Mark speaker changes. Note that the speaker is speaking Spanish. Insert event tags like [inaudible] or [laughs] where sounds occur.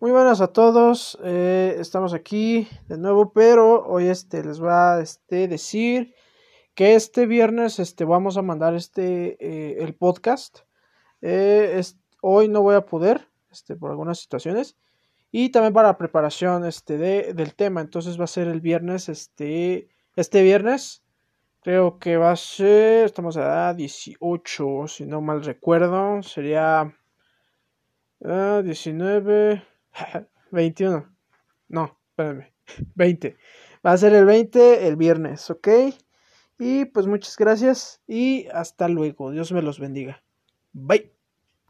Speaker 1: Muy buenas a todos, eh, estamos aquí de nuevo, pero hoy este les voy a este, decir que este viernes este, vamos a mandar este eh, el podcast. Eh, hoy no voy a poder, este, por algunas situaciones, y también para preparación este, de, del tema, entonces va a ser el viernes, este, este viernes, creo que va a ser, estamos a 18, si no mal recuerdo, sería 19. [laughs] 21. No, espérenme. 20. [laughs] Va a ser el 20 el viernes, ¿ok? Y pues muchas gracias y hasta luego. Dios me los bendiga. Bye.